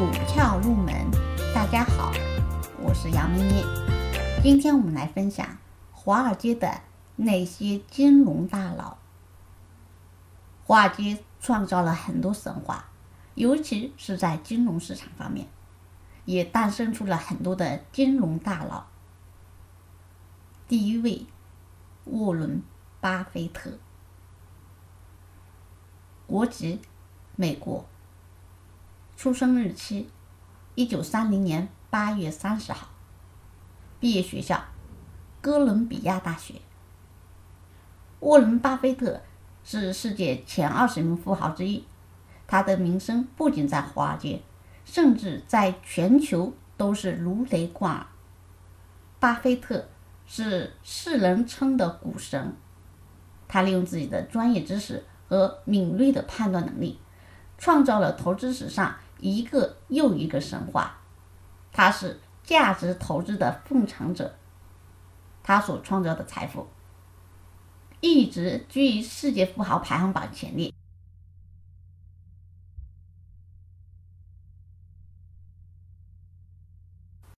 股票入门，大家好，我是杨咩咩。今天我们来分享华尔街的那些金融大佬。华尔街创造了很多神话，尤其是在金融市场方面，也诞生出了很多的金融大佬。第一位，沃伦·巴菲特，国籍美国。出生日期：一九三零年八月三十号。毕业学校：哥伦比亚大学。沃伦·巴菲特是世界前二十名富豪之一，他的名声不仅在华尔街，甚至在全球都是如雷贯耳。巴菲特是世人称的股神，他利用自己的专业知识和敏锐的判断能力，创造了投资史上。一个又一个神话，他是价值投资的奉承者，他所创造的财富一直居于世界富豪排行榜前列。